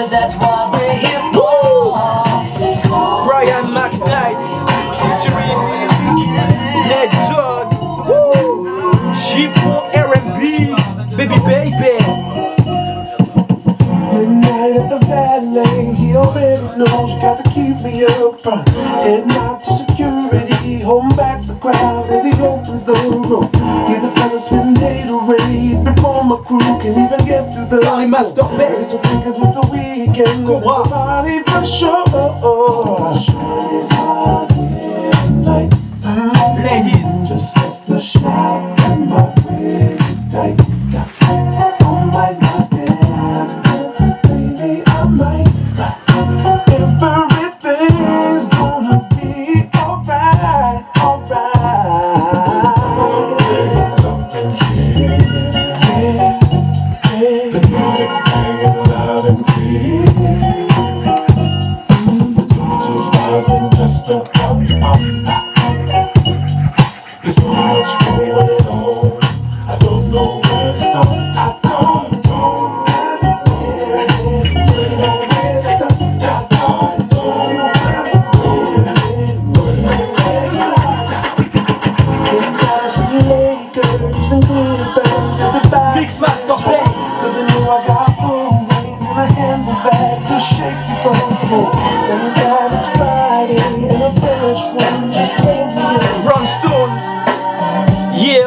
Cause that's what we're here for. Brian McKnight featuring Ned Dog. Chiffon R&B, baby baby. Midnight at the valet, he already knows you got to keep me up front. Heading out to security, holding back the crowd as he opens the room. Hear the fellas from Gatorade before my crew can even get through the Party master door. base. It's okay cause it's the weekend, Go it's a on. party for sure. Ron Stone. Yeah,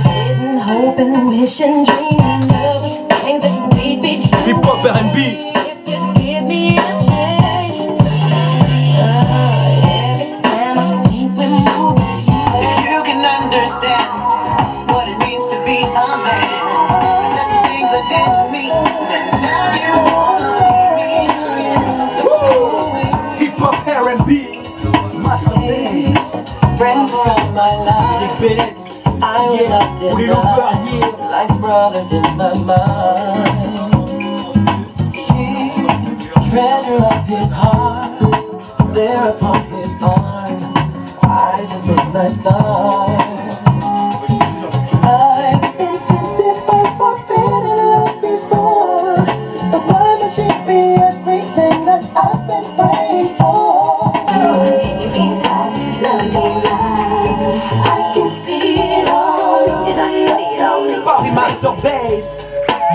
Sitting, hoping, wishing, dreaming of life. I will not deny. Like brothers in my mind. She, treasure of his heart, there upon his arm, eyes of midnight stars.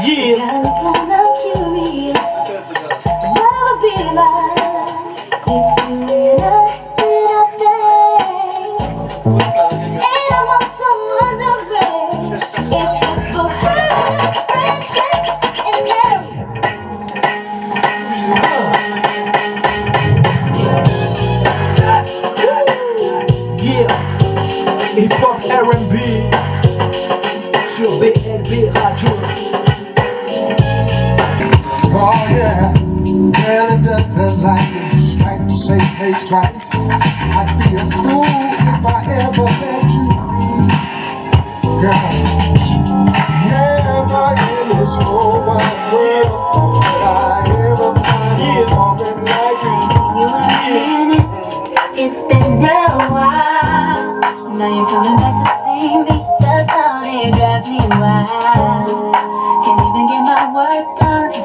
Yeah. Kind of curious. What would be like if you and I did our thing. And I want someone to bring. If it's for her, friendship, and marriage. Yeah, hip hop R&B sur BLB Radio. Well it doesn't like. Strike, say, place twice. I'd be a fool if I ever let you leave. Girl, never in this whole wide world would I ever find a woman like you. You a it's been a while. Now you're coming back to see me. The thought it drives me wild. Can't even get my work done.